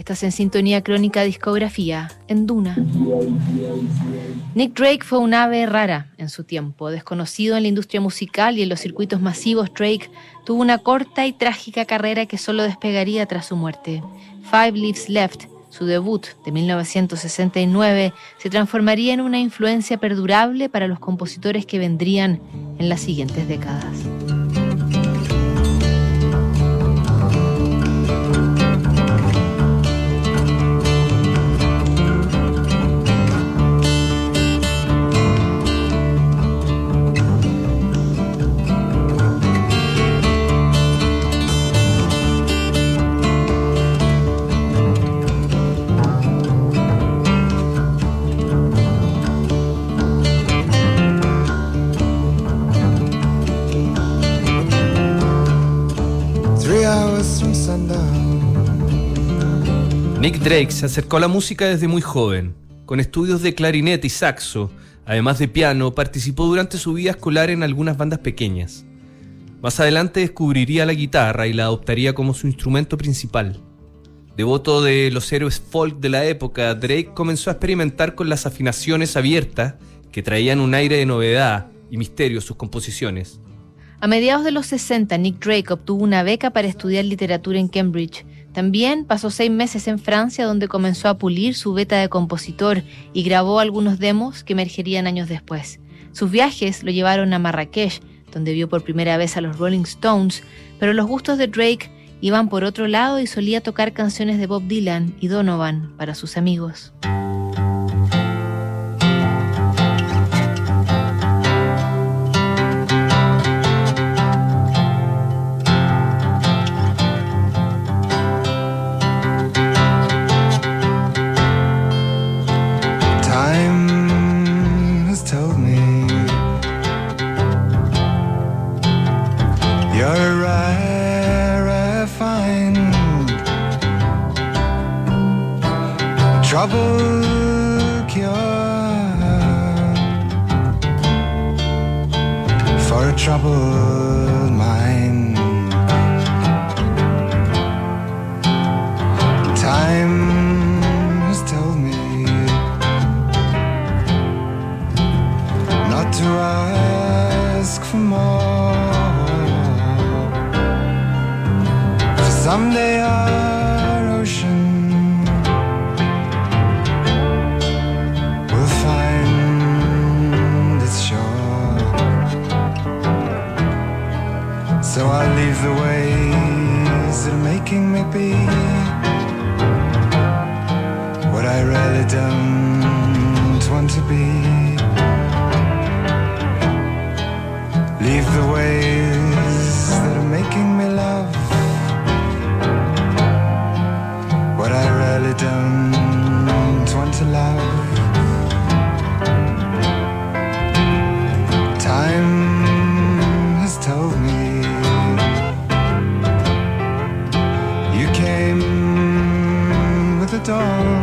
Estás en sintonía crónica discografía en Duna. Nick Drake fue un ave rara en su tiempo. Desconocido en la industria musical y en los circuitos masivos, Drake tuvo una corta y trágica carrera que solo despegaría tras su muerte. Five Leaves Left su debut de 1969 se transformaría en una influencia perdurable para los compositores que vendrían en las siguientes décadas. Drake se acercó a la música desde muy joven. Con estudios de clarinete y saxo, además de piano, participó durante su vida escolar en algunas bandas pequeñas. Más adelante descubriría la guitarra y la adoptaría como su instrumento principal. Devoto de los héroes folk de la época, Drake comenzó a experimentar con las afinaciones abiertas que traían un aire de novedad y misterio a sus composiciones. A mediados de los 60, Nick Drake obtuvo una beca para estudiar literatura en Cambridge también pasó seis meses en Francia donde comenzó a pulir su beta de compositor y grabó algunos demos que emergerían años después. Sus viajes lo llevaron a Marrakech, donde vio por primera vez a los Rolling Stones, pero los gustos de Drake iban por otro lado y solía tocar canciones de Bob Dylan y Donovan para sus amigos. the ways that are making me be what I really don't want to be. Leave the ways that are making me love what I really don't want to love. stone.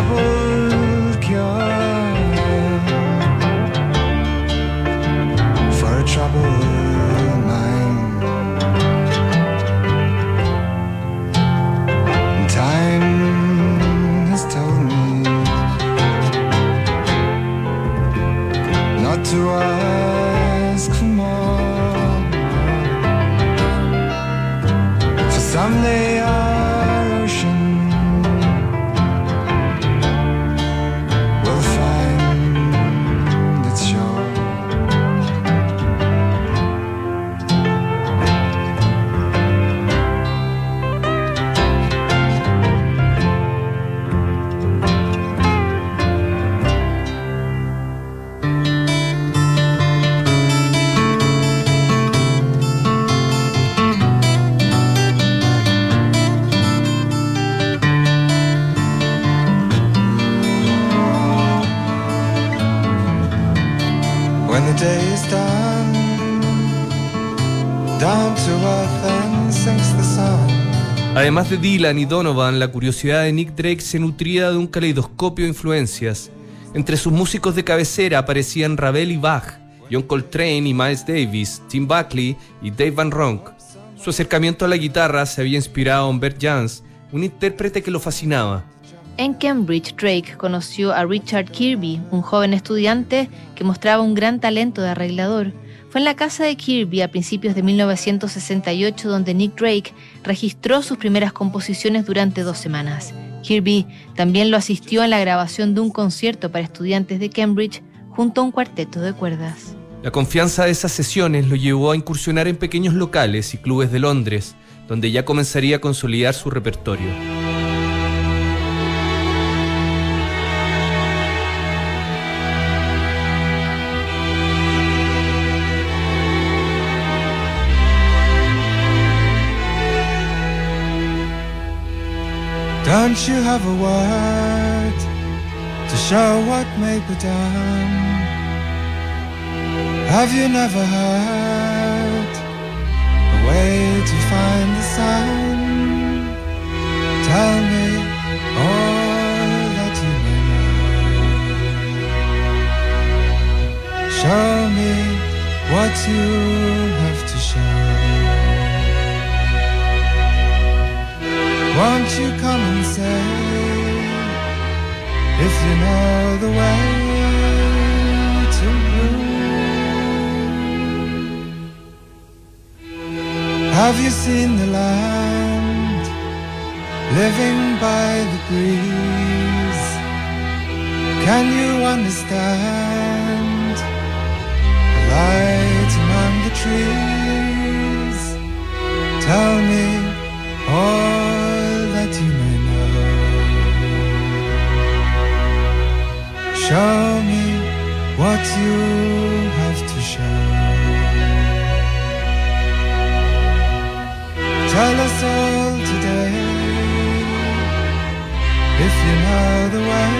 Troubled cure Además de Dylan y Donovan, la curiosidad de Nick Drake se nutría de un caleidoscopio de influencias. Entre sus músicos de cabecera aparecían Ravel y Bach, John Coltrane y Miles Davis, Tim Buckley y Dave Van Ronk. Su acercamiento a la guitarra se había inspirado en Bert Jans, un intérprete que lo fascinaba. En Cambridge, Drake conoció a Richard Kirby, un joven estudiante que mostraba un gran talento de arreglador. Fue en la casa de Kirby a principios de 1968 donde Nick Drake registró sus primeras composiciones durante dos semanas. Kirby también lo asistió en la grabación de un concierto para estudiantes de Cambridge junto a un cuarteto de cuerdas. La confianza de esas sesiones lo llevó a incursionar en pequeños locales y clubes de Londres, donde ya comenzaría a consolidar su repertorio. Don't you have a word to show what may be done? Have you never heard a way to find the sun? Show me what you have to show. Tell us all today if you know the way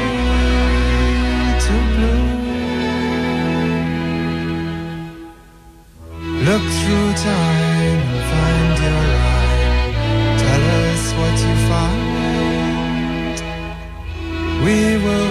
to blue. Look through time and find your eye. Tell us what you find. We will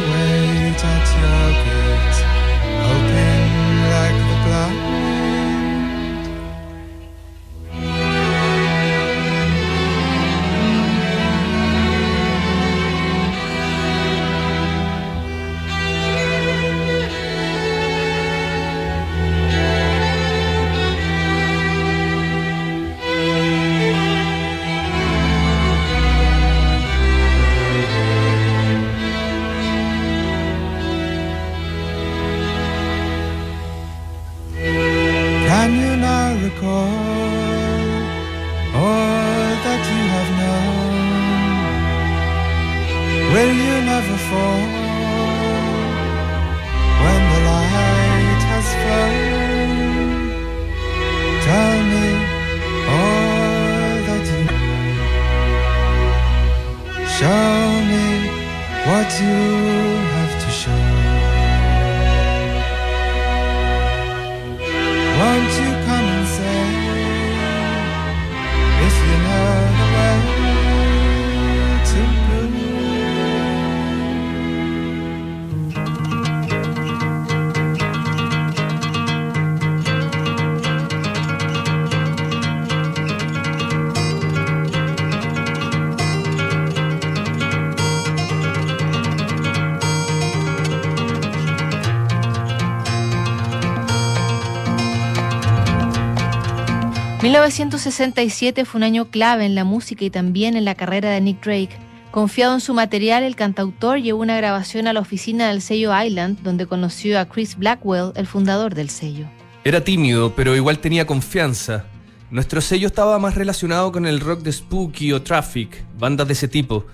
1967 fue un año clave en la música y también en la carrera de Nick Drake. Confiado en su material, el cantautor llevó una grabación a la oficina del sello Island, donde conoció a Chris Blackwell, el fundador del sello. Era tímido, pero igual tenía confianza. Nuestro sello estaba más relacionado con el rock de Spooky o Traffic, bandas de ese tipo.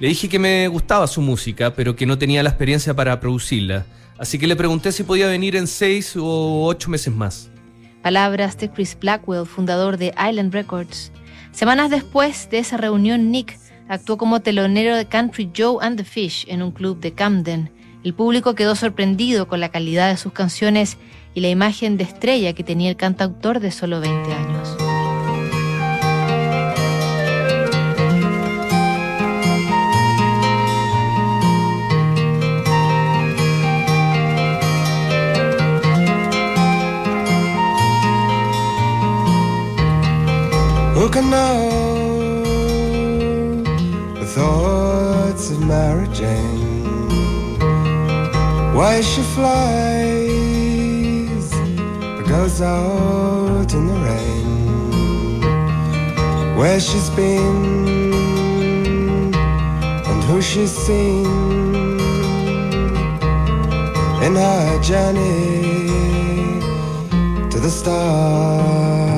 Le dije que me gustaba su música, pero que no tenía la experiencia para producirla. Así que le pregunté si podía venir en seis o ocho meses más. Palabras de Chris Blackwell, fundador de Island Records. Semanas después de esa reunión, Nick actuó como telonero de Country Joe and the Fish en un club de Camden. El público quedó sorprendido con la calidad de sus canciones y la imagen de estrella que tenía el cantautor de solo 20 años. Can know the thoughts of Mary Jane? Why she flies or goes out in the rain? Where she's been and who she's seen in her journey to the stars.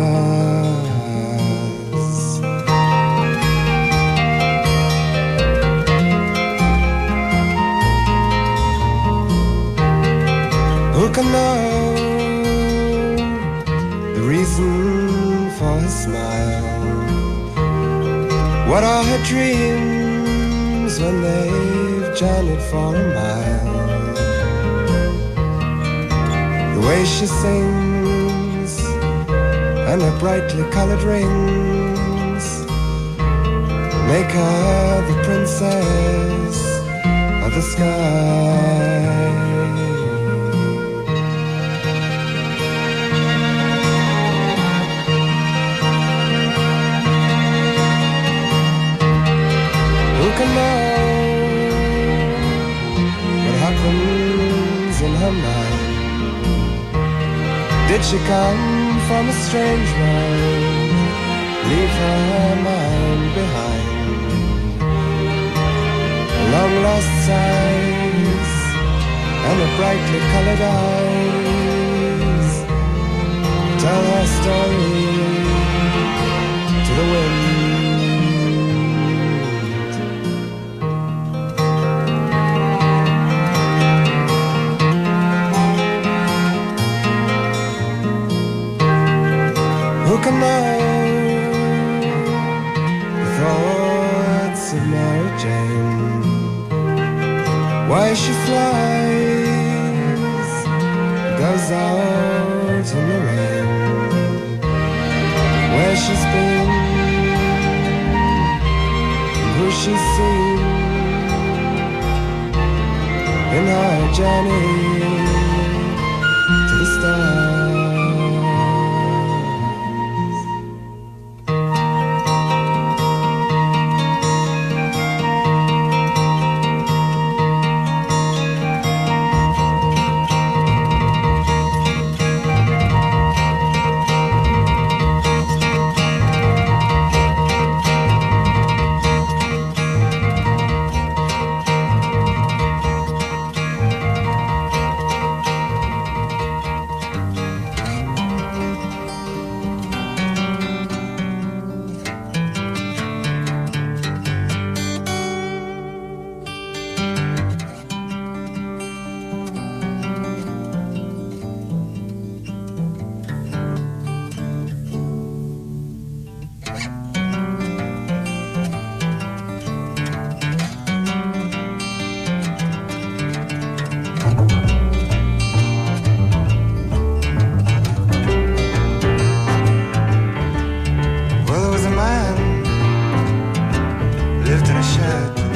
Know the reason for her smile? What are her dreams when they've journeyed for a mile? The way she sings and her brightly colored rings make her the princess of the sky. Did she come from a strange world? Leave her mind behind. Long lost sighs and her brightly colored eyes tell her story to the wind.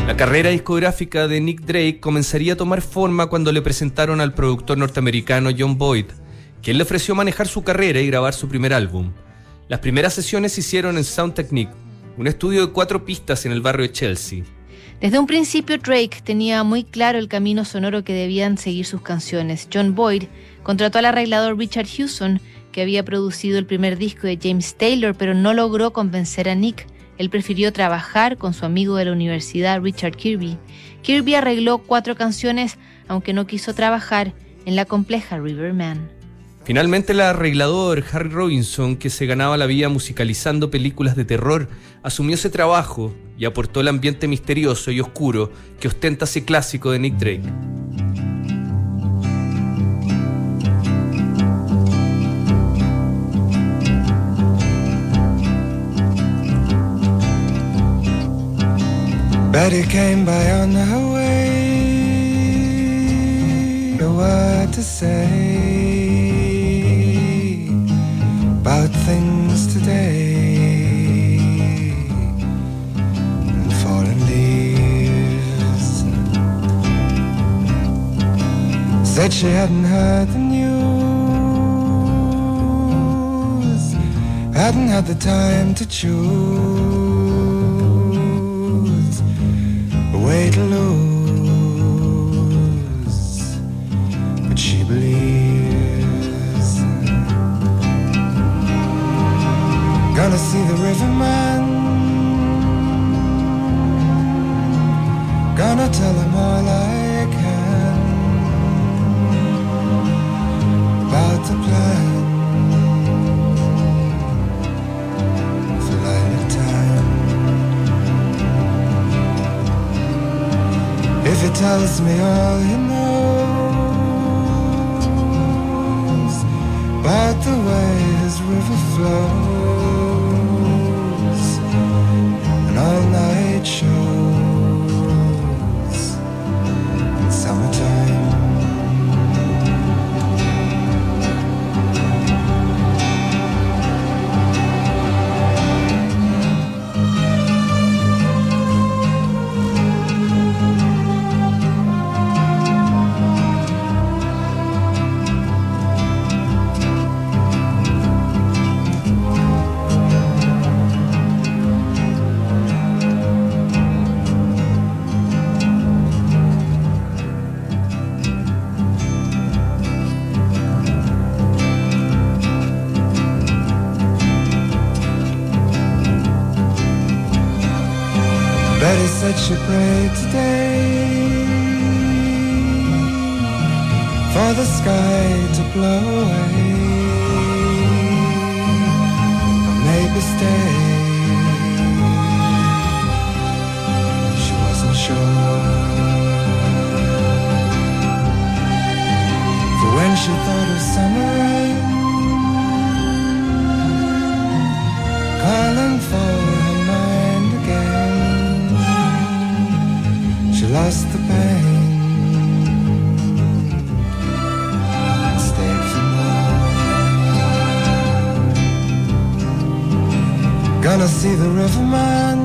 La carrera discográfica de Nick Drake comenzaría a tomar forma cuando le presentaron al productor norteamericano John Boyd, quien le ofreció manejar su carrera y grabar su primer álbum. Las primeras sesiones se hicieron en Sound Technique, un estudio de cuatro pistas en el barrio de Chelsea. Desde un principio Drake tenía muy claro el camino sonoro que debían seguir sus canciones. John Boyd contrató al arreglador Richard Hewson, que había producido el primer disco de James Taylor, pero no logró convencer a Nick. Él prefirió trabajar con su amigo de la universidad, Richard Kirby. Kirby arregló cuatro canciones, aunque no quiso trabajar en la compleja Riverman. Finalmente el arreglador Harry Robinson, que se ganaba la vida musicalizando películas de terror, asumió ese trabajo y aportó el ambiente misterioso y oscuro que ostenta ese clásico de Nick Drake. Betty came by on her way. A word to say about things today fallen leaves. Said she hadn't heard the news, hadn't had the time to choose way to lose, but she believes. Gonna see the riverman. Gonna tell him me all he stay. She wasn't sure. For when she thought of summer rain, Gonna see the riverman.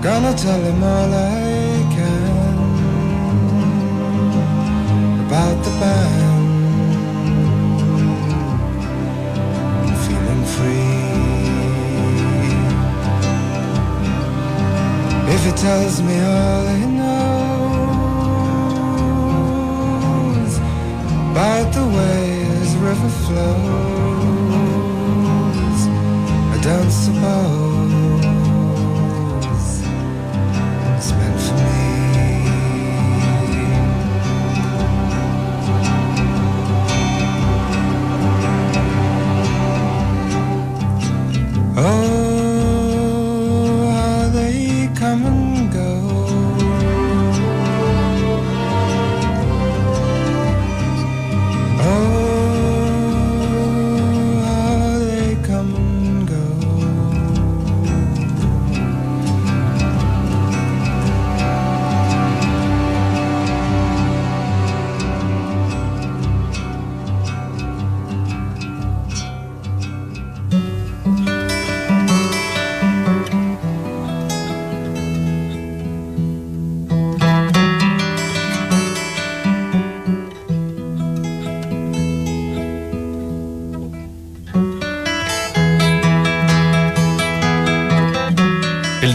Gonna tell him all I can about the band. Feeling free. If he tells me all he knows about the way his river flows, I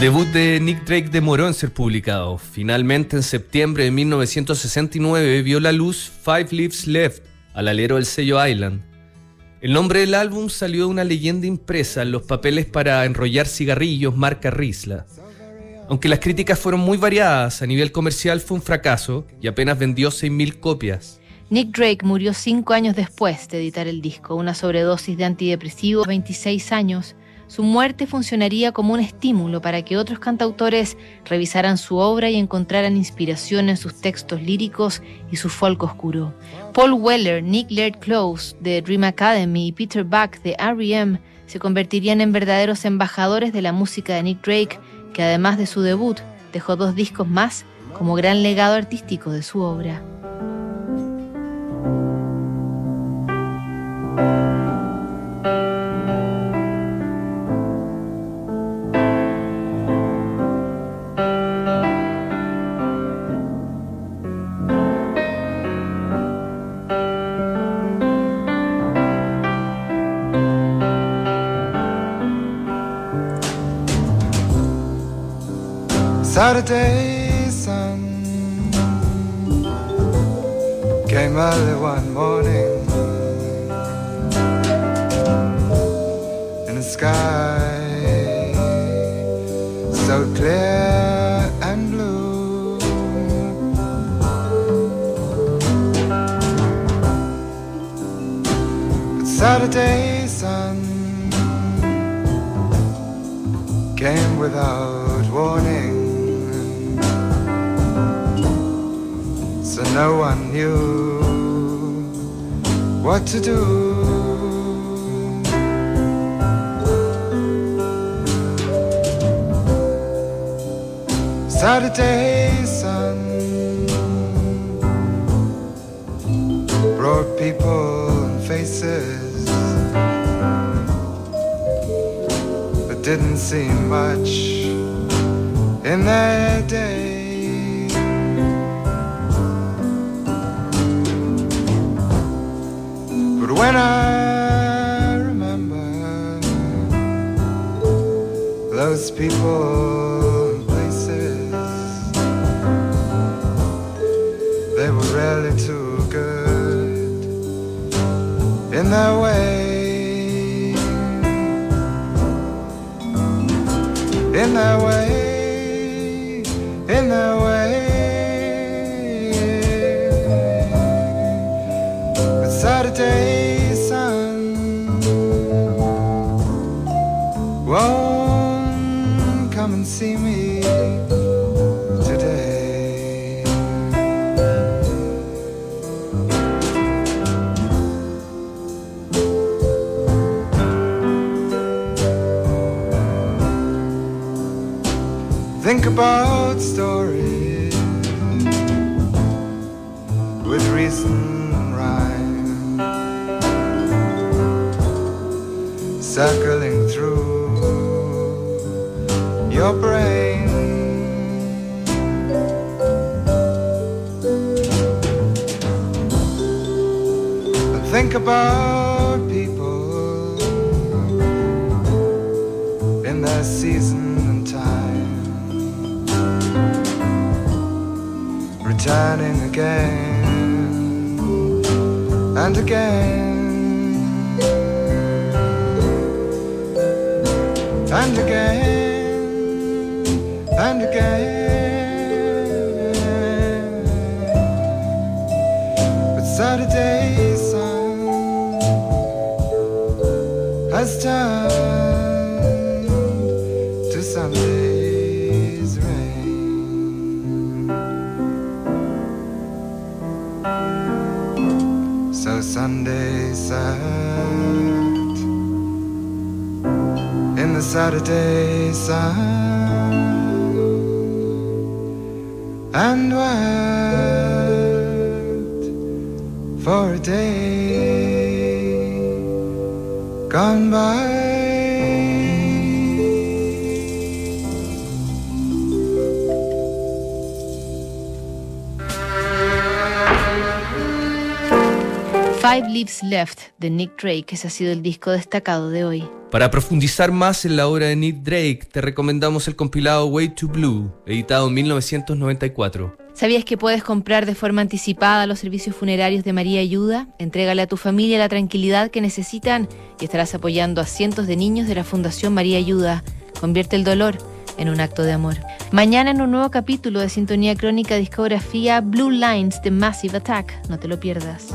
debut de Nick Drake demoró en ser publicado. Finalmente, en septiembre de 1969, vio la luz Five Leaves Left, al alero del sello Island. El nombre del álbum salió de una leyenda impresa en los papeles para enrollar cigarrillos marca Risla. Aunque las críticas fueron muy variadas, a nivel comercial fue un fracaso y apenas vendió 6.000 copias. Nick Drake murió cinco años después de editar el disco, una sobredosis de antidepresivos, 26 años. Su muerte funcionaría como un estímulo para que otros cantautores revisaran su obra y encontraran inspiración en sus textos líricos y su folk oscuro. Paul Weller, Nick Laird Close de Dream Academy y Peter Buck de R.E.M. se convertirían en verdaderos embajadores de la música de Nick Drake, que además de su debut, dejó dos discos más como gran legado artístico de su obra. Saturday sun came early one morning in the sky so clear and blue. But Saturday no one knew what to do. Saturday sun brought people and faces, but didn't seem much in their day. When I remember those people and places, they were really too good in their way. Won't come and see me today. Think about stories with reason rhyme, circling your brain. And think about people in their season and time. Returning again and again. And again and again. But Saturday sun has turned to Sunday's rain. So Sunday sat in the Saturday sun and wept for a day gone by. Five Leaves Left de Nick Drake, ese ha sido el disco destacado de hoy. Para profundizar más en la obra de Nick Drake, te recomendamos el compilado Way to Blue, editado en 1994. ¿Sabías que puedes comprar de forma anticipada los servicios funerarios de María Ayuda? Entrégale a tu familia la tranquilidad que necesitan y estarás apoyando a cientos de niños de la Fundación María Ayuda. Convierte el dolor en un acto de amor. Mañana en un nuevo capítulo de Sintonía Crónica Discografía Blue Lines de Massive Attack. No te lo pierdas.